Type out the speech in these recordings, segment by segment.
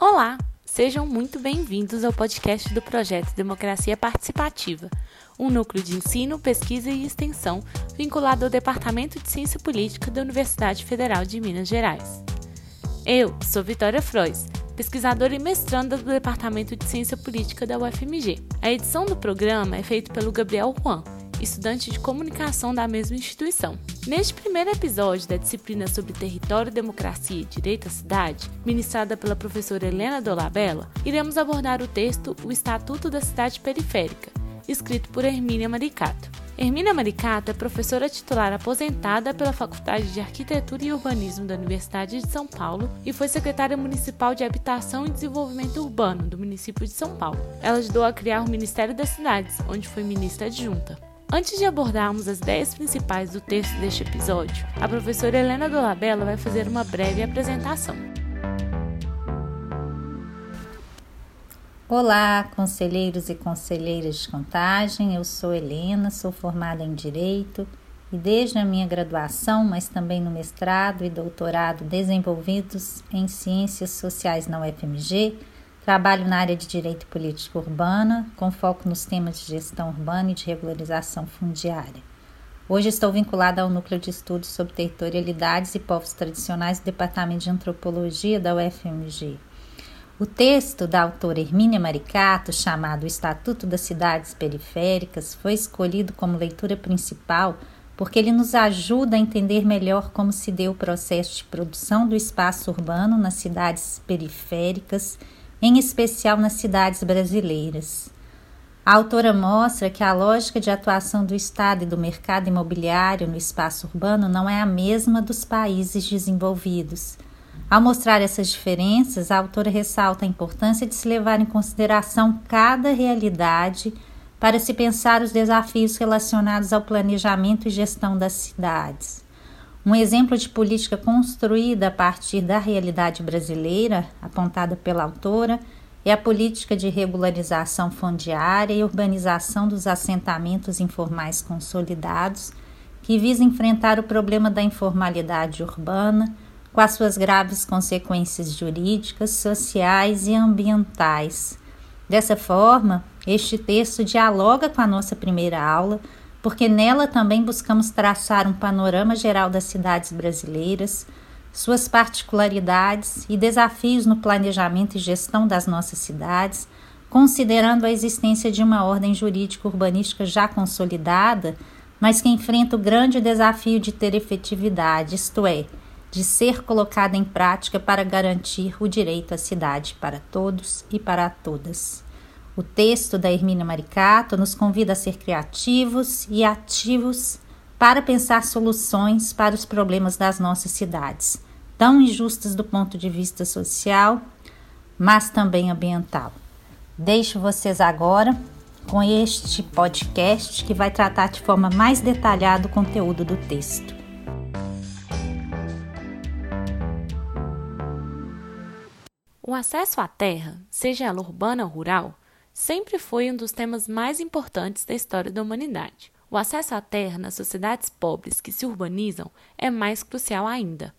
Olá, sejam muito bem-vindos ao podcast do projeto Democracia Participativa, um núcleo de ensino, pesquisa e extensão vinculado ao Departamento de Ciência Política da Universidade Federal de Minas Gerais. Eu sou Vitória Frois, pesquisadora e mestranda do Departamento de Ciência Política da UFMG. A edição do programa é feita pelo Gabriel Juan, estudante de comunicação da mesma instituição. Neste primeiro episódio da disciplina sobre território, democracia e direito à cidade, ministrada pela professora Helena Dolabella, iremos abordar o texto O Estatuto da Cidade Periférica, escrito por Hermínia Maricato. Hermínia Maricato é professora titular aposentada pela Faculdade de Arquitetura e Urbanismo da Universidade de São Paulo e foi secretária municipal de Habitação e Desenvolvimento Urbano do município de São Paulo. Ela ajudou a criar o Ministério das Cidades, onde foi ministra adjunta. Antes de abordarmos as ideias principais do texto deste episódio, a professora Helena Dolabella vai fazer uma breve apresentação. Olá, conselheiros e conselheiras de contagem. Eu sou Helena, sou formada em Direito e desde a minha graduação, mas também no mestrado e doutorado desenvolvidos em Ciências Sociais na UFMG, Trabalho na área de Direito Político Urbana, com foco nos temas de gestão urbana e de regularização fundiária. Hoje estou vinculada ao Núcleo de Estudos sobre Territorialidades e Povos Tradicionais do Departamento de Antropologia da UFMG. O texto da autora Hermínia Maricato, chamado Estatuto das Cidades Periféricas, foi escolhido como leitura principal porque ele nos ajuda a entender melhor como se deu o processo de produção do espaço urbano nas cidades periféricas em especial nas cidades brasileiras. A autora mostra que a lógica de atuação do Estado e do mercado imobiliário no espaço urbano não é a mesma dos países desenvolvidos. Ao mostrar essas diferenças, a autora ressalta a importância de se levar em consideração cada realidade para se pensar os desafios relacionados ao planejamento e gestão das cidades. Um exemplo de política construída a partir da realidade brasileira, apontada pela autora, é a política de regularização fundiária e urbanização dos assentamentos informais consolidados, que visa enfrentar o problema da informalidade urbana, com as suas graves consequências jurídicas, sociais e ambientais. Dessa forma, este texto dialoga com a nossa primeira aula porque nela também buscamos traçar um panorama geral das cidades brasileiras, suas particularidades e desafios no planejamento e gestão das nossas cidades, considerando a existência de uma ordem jurídica urbanística já consolidada, mas que enfrenta o grande desafio de ter efetividade, isto é, de ser colocada em prática para garantir o direito à cidade para todos e para todas. O texto da Hermínia Maricato nos convida a ser criativos e ativos para pensar soluções para os problemas das nossas cidades, tão injustas do ponto de vista social, mas também ambiental. Deixo vocês agora com este podcast que vai tratar de forma mais detalhada o conteúdo do texto. O acesso à terra, seja ela urbana ou rural, sempre foi um dos temas mais importantes da história da humanidade. O acesso à terra nas sociedades pobres que se urbanizam é mais crucial ainda.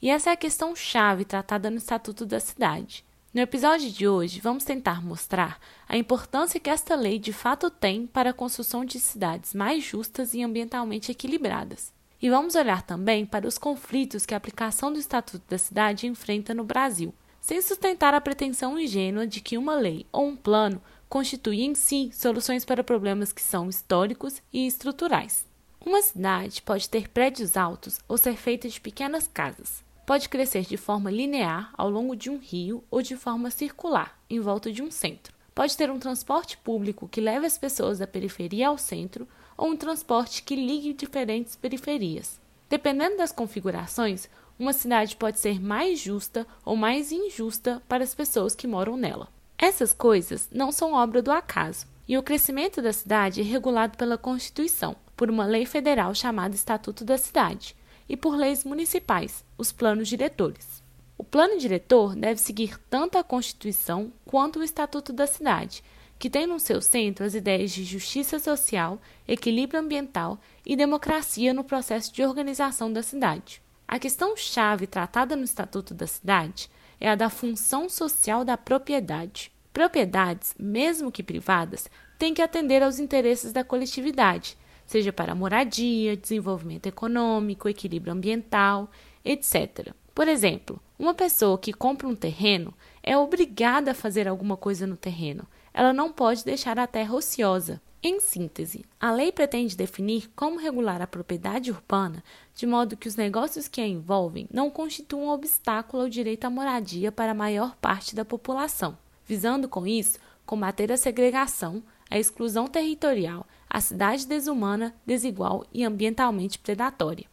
E essa é a questão chave tratada no Estatuto da Cidade. No episódio de hoje, vamos tentar mostrar a importância que esta lei de fato tem para a construção de cidades mais justas e ambientalmente equilibradas. E vamos olhar também para os conflitos que a aplicação do Estatuto da Cidade enfrenta no Brasil, sem sustentar a pretensão ingênua de que uma lei ou um plano constitui em si soluções para problemas que são históricos e estruturais. Uma cidade pode ter prédios altos ou ser feita de pequenas casas. Pode crescer de forma linear ao longo de um rio ou de forma circular, em volta de um centro. Pode ter um transporte público que leve as pessoas da periferia ao centro ou um transporte que ligue diferentes periferias. Dependendo das configurações, uma cidade pode ser mais justa ou mais injusta para as pessoas que moram nela. Essas coisas não são obra do acaso, e o crescimento da cidade é regulado pela Constituição, por uma lei federal chamada Estatuto da Cidade, e por leis municipais, os planos diretores. O plano diretor deve seguir tanto a Constituição quanto o Estatuto da Cidade, que tem no seu centro as ideias de justiça social, equilíbrio ambiental e democracia no processo de organização da cidade. A questão chave tratada no Estatuto da Cidade é a da função social da propriedade. Propriedades, mesmo que privadas, têm que atender aos interesses da coletividade, seja para moradia, desenvolvimento econômico, equilíbrio ambiental, etc. Por exemplo, uma pessoa que compra um terreno é obrigada a fazer alguma coisa no terreno. Ela não pode deixar a terra ociosa. Em síntese, a lei pretende definir como regular a propriedade urbana de modo que os negócios que a envolvem não constituam obstáculo ao direito à moradia para a maior parte da população, visando com isso combater a segregação, a exclusão territorial, a cidade desumana, desigual e ambientalmente predatória.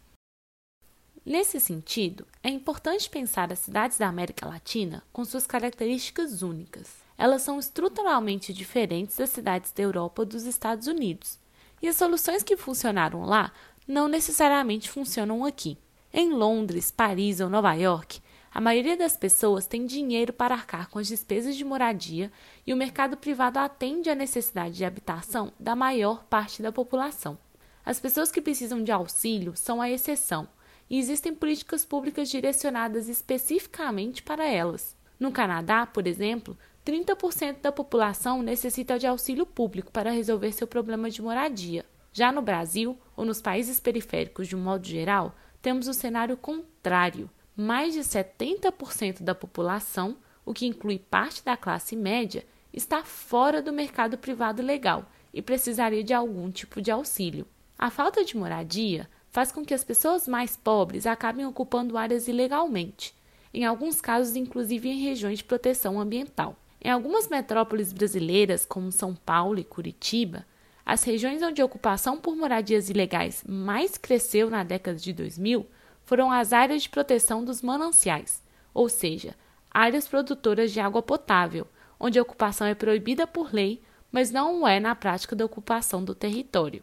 Nesse sentido, é importante pensar as cidades da América Latina com suas características únicas. Elas são estruturalmente diferentes das cidades da Europa ou dos Estados Unidos, e as soluções que funcionaram lá não necessariamente funcionam aqui. Em Londres, Paris ou Nova York, a maioria das pessoas tem dinheiro para arcar com as despesas de moradia e o mercado privado atende à necessidade de habitação da maior parte da população. As pessoas que precisam de auxílio são a exceção e existem políticas públicas direcionadas especificamente para elas. No Canadá, por exemplo, 30% da população necessita de auxílio público para resolver seu problema de moradia. Já no Brasil, ou nos países periféricos de um modo geral, temos o cenário contrário. Mais de 70% da população, o que inclui parte da classe média, está fora do mercado privado legal e precisaria de algum tipo de auxílio. A falta de moradia faz com que as pessoas mais pobres acabem ocupando áreas ilegalmente, em alguns casos, inclusive em regiões de proteção ambiental. Em algumas metrópoles brasileiras, como São Paulo e Curitiba, as regiões onde a ocupação por moradias ilegais mais cresceu na década de 2000 foram as áreas de proteção dos mananciais, ou seja, áreas produtoras de água potável, onde a ocupação é proibida por lei, mas não é na prática da ocupação do território.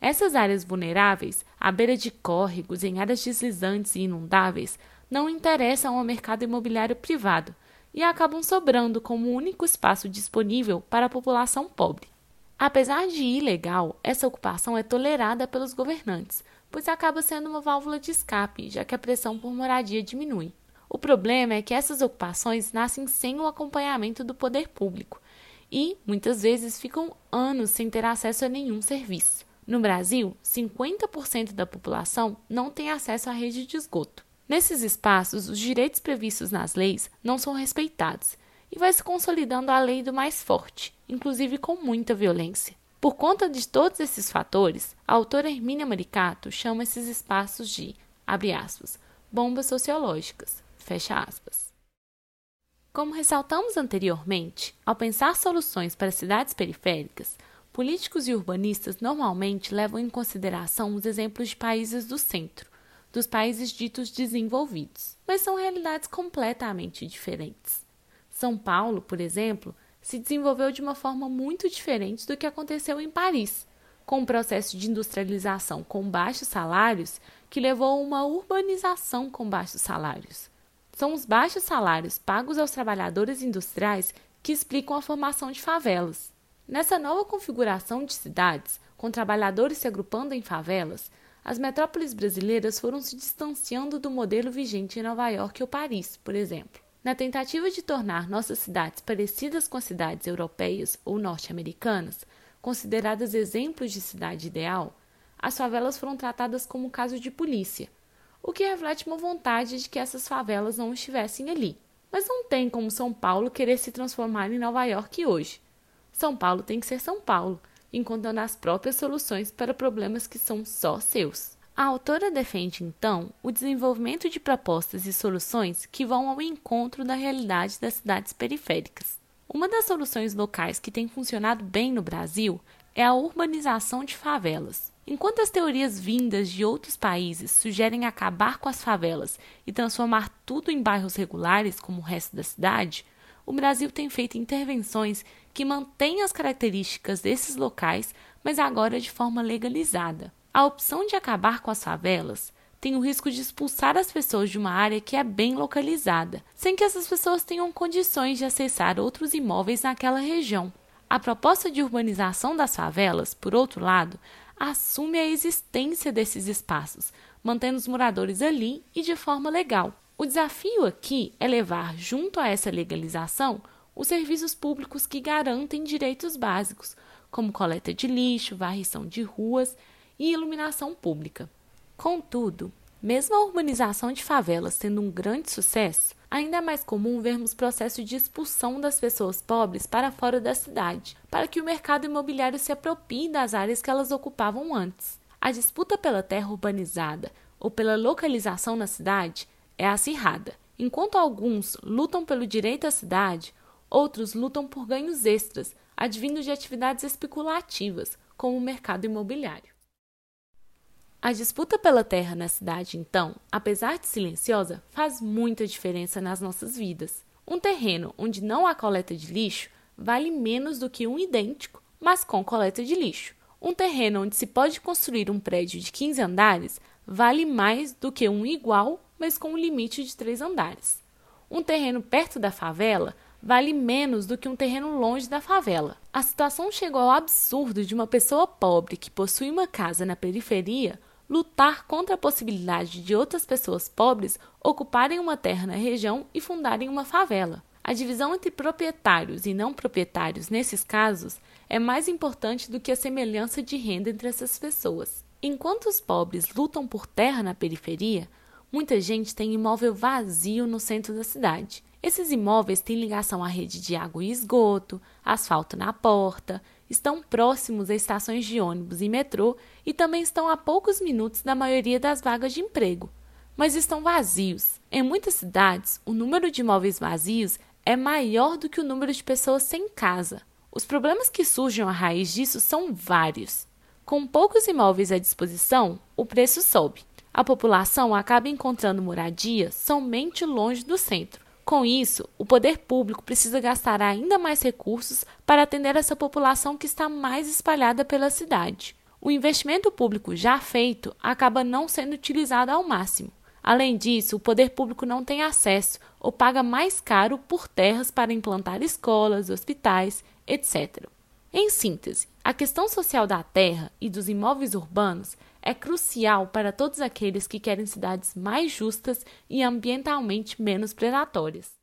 Essas áreas vulneráveis, à beira de córregos, em áreas deslizantes e inundáveis, não interessam ao mercado imobiliário privado e acabam sobrando como o único espaço disponível para a população pobre. Apesar de ilegal, essa ocupação é tolerada pelos governantes, pois acaba sendo uma válvula de escape, já que a pressão por moradia diminui. O problema é que essas ocupações nascem sem o acompanhamento do poder público e, muitas vezes, ficam anos sem ter acesso a nenhum serviço. No Brasil, 50% da população não tem acesso à rede de esgoto. Nesses espaços, os direitos previstos nas leis não são respeitados e vai se consolidando a lei do mais forte, inclusive com muita violência. Por conta de todos esses fatores, a autora Hermínia Maricato chama esses espaços de, abre aspas, bombas sociológicas, fecha aspas. Como ressaltamos anteriormente, ao pensar soluções para cidades periféricas, Políticos e urbanistas normalmente levam em consideração os exemplos de países do centro, dos países ditos desenvolvidos, mas são realidades completamente diferentes. São Paulo, por exemplo, se desenvolveu de uma forma muito diferente do que aconteceu em Paris, com um processo de industrialização com baixos salários que levou a uma urbanização com baixos salários. São os baixos salários pagos aos trabalhadores industriais que explicam a formação de favelas. Nessa nova configuração de cidades, com trabalhadores se agrupando em favelas, as metrópoles brasileiras foram se distanciando do modelo vigente em Nova York ou Paris, por exemplo. Na tentativa de tornar nossas cidades parecidas com as cidades europeias ou norte-americanas, consideradas exemplos de cidade ideal, as favelas foram tratadas como caso de polícia, o que reflete uma vontade de que essas favelas não estivessem ali. Mas não tem como São Paulo querer se transformar em Nova York hoje. São Paulo tem que ser São Paulo, encontrando as próprias soluções para problemas que são só seus. A autora defende, então, o desenvolvimento de propostas e soluções que vão ao encontro da realidade das cidades periféricas. Uma das soluções locais que tem funcionado bem no Brasil é a urbanização de favelas. Enquanto as teorias vindas de outros países sugerem acabar com as favelas e transformar tudo em bairros regulares como o resto da cidade, o Brasil tem feito intervenções que mantêm as características desses locais, mas agora de forma legalizada. A opção de acabar com as favelas tem o risco de expulsar as pessoas de uma área que é bem localizada, sem que essas pessoas tenham condições de acessar outros imóveis naquela região. A proposta de urbanização das favelas, por outro lado, assume a existência desses espaços, mantendo os moradores ali e de forma legal. O desafio aqui é levar, junto a essa legalização, os serviços públicos que garantem direitos básicos, como coleta de lixo, varrição de ruas e iluminação pública. Contudo, mesmo a urbanização de favelas tendo um grande sucesso, ainda é mais comum vermos processo de expulsão das pessoas pobres para fora da cidade, para que o mercado imobiliário se aproprie das áreas que elas ocupavam antes. A disputa pela terra urbanizada ou pela localização na cidade é acirrada. Enquanto alguns lutam pelo direito à cidade, outros lutam por ganhos extras, advindos de atividades especulativas, como o mercado imobiliário. A disputa pela terra na cidade, então, apesar de silenciosa, faz muita diferença nas nossas vidas. Um terreno onde não há coleta de lixo vale menos do que um idêntico, mas com coleta de lixo. Um terreno onde se pode construir um prédio de 15 andares vale mais do que um igual, mas com um limite de 3 andares. Um terreno perto da favela vale menos do que um terreno longe da favela. A situação chegou ao absurdo de uma pessoa pobre que possui uma casa na periferia lutar contra a possibilidade de outras pessoas pobres ocuparem uma terra na região e fundarem uma favela. A divisão entre proprietários e não proprietários nesses casos é mais importante do que a semelhança de renda entre essas pessoas. Enquanto os pobres lutam por terra na periferia, muita gente tem imóvel vazio no centro da cidade. Esses imóveis têm ligação à rede de água e esgoto, asfalto na porta, estão próximos a estações de ônibus e metrô e também estão a poucos minutos da maioria das vagas de emprego, mas estão vazios. Em muitas cidades, o número de imóveis vazios é maior do que o número de pessoas sem casa. Os problemas que surgem à raiz disso são vários. Com poucos imóveis à disposição, o preço sobe. A população acaba encontrando moradia somente longe do centro. Com isso, o poder público precisa gastar ainda mais recursos para atender essa população que está mais espalhada pela cidade. O investimento público já feito acaba não sendo utilizado ao máximo. Além disso, o poder público não tem acesso ou paga mais caro por terras para implantar escolas, hospitais, etc. Em síntese, a questão social da terra e dos imóveis urbanos é crucial para todos aqueles que querem cidades mais justas e ambientalmente menos predatórias.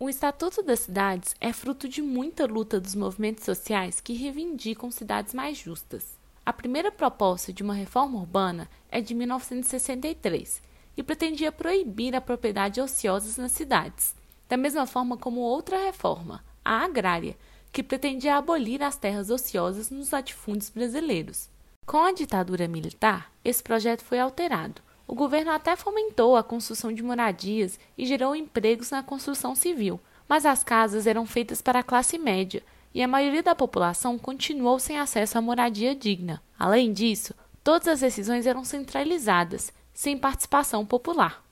O Estatuto das Cidades é fruto de muita luta dos movimentos sociais que reivindicam cidades mais justas. A primeira proposta de uma reforma urbana é de 1963 e pretendia proibir a propriedade ociosa nas cidades, da mesma forma como outra reforma, a agrária, que pretendia abolir as terras ociosas nos latifúndios brasileiros. Com a ditadura militar, esse projeto foi alterado. O governo até fomentou a construção de moradias e gerou empregos na construção civil, mas as casas eram feitas para a classe média e a maioria da população continuou sem acesso à moradia digna. Além disso, todas as decisões eram centralizadas sem participação popular.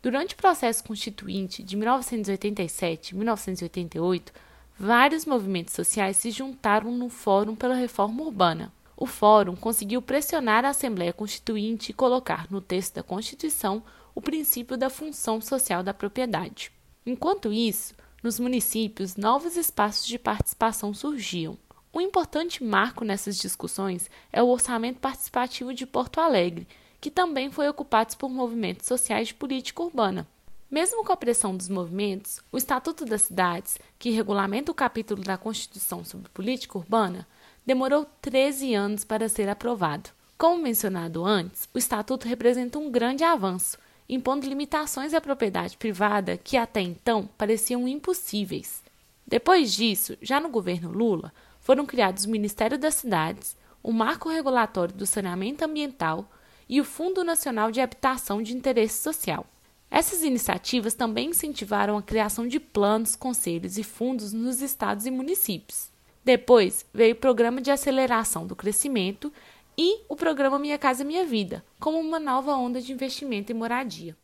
Durante o processo constituinte de 1987 e 1988, vários movimentos sociais se juntaram no Fórum pela Reforma Urbana. O Fórum conseguiu pressionar a Assembleia Constituinte e colocar no texto da Constituição o princípio da função social da propriedade. Enquanto isso, nos municípios, novos espaços de participação surgiam. Um importante marco nessas discussões é o orçamento participativo de Porto Alegre, que também foi ocupado por movimentos sociais de política urbana. Mesmo com a pressão dos movimentos, o Estatuto das Cidades, que regulamenta o capítulo da Constituição sobre política urbana, demorou 13 anos para ser aprovado. Como mencionado antes, o Estatuto representa um grande avanço, impondo limitações à propriedade privada que até então pareciam impossíveis. Depois disso, já no governo Lula, foram criados o Ministério das Cidades, o Marco Regulatório do Saneamento Ambiental, e o Fundo Nacional de Habitação de Interesse Social. Essas iniciativas também incentivaram a criação de planos, conselhos e fundos nos estados e municípios. Depois veio o Programa de Aceleração do Crescimento e o Programa Minha Casa Minha Vida, como uma nova onda de investimento em moradia.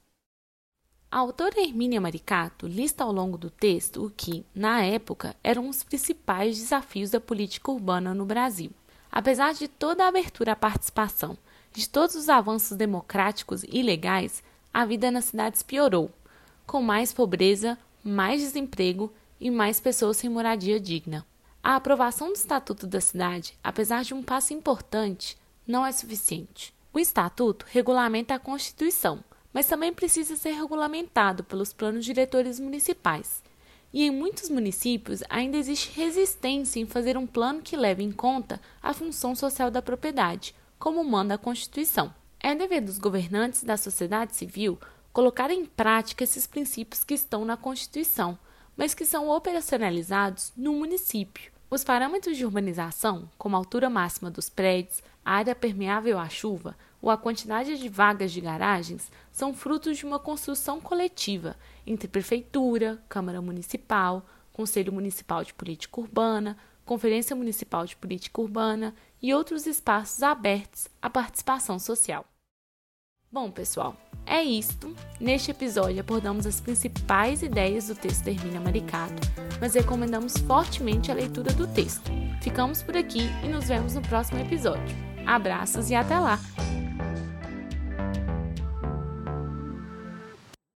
A autora Hermínia Maricato lista ao longo do texto o que, na época, eram os principais desafios da política urbana no Brasil. Apesar de toda a abertura à participação de todos os avanços democráticos e legais, a vida nas cidades piorou, com mais pobreza, mais desemprego e mais pessoas sem moradia digna. A aprovação do Estatuto da Cidade, apesar de um passo importante, não é suficiente. O Estatuto regulamenta a Constituição, mas também precisa ser regulamentado pelos planos diretores municipais. E em muitos municípios ainda existe resistência em fazer um plano que leve em conta a função social da propriedade, como manda a Constituição. É dever dos governantes da sociedade civil colocar em prática esses princípios que estão na Constituição, mas que são operacionalizados no município. Os parâmetros de urbanização, como a altura máxima dos prédios, a área permeável à chuva ou a quantidade de vagas de garagens, são frutos de uma construção coletiva entre Prefeitura, Câmara Municipal, Conselho Municipal de Política Urbana, Conferência Municipal de Política Urbana e outros espaços abertos à participação social. Bom, pessoal, é isto. Neste episódio abordamos as principais ideias do texto Hermínia Maricato, mas recomendamos fortemente a leitura do texto. Ficamos por aqui e nos vemos no próximo episódio. Abraços e até lá!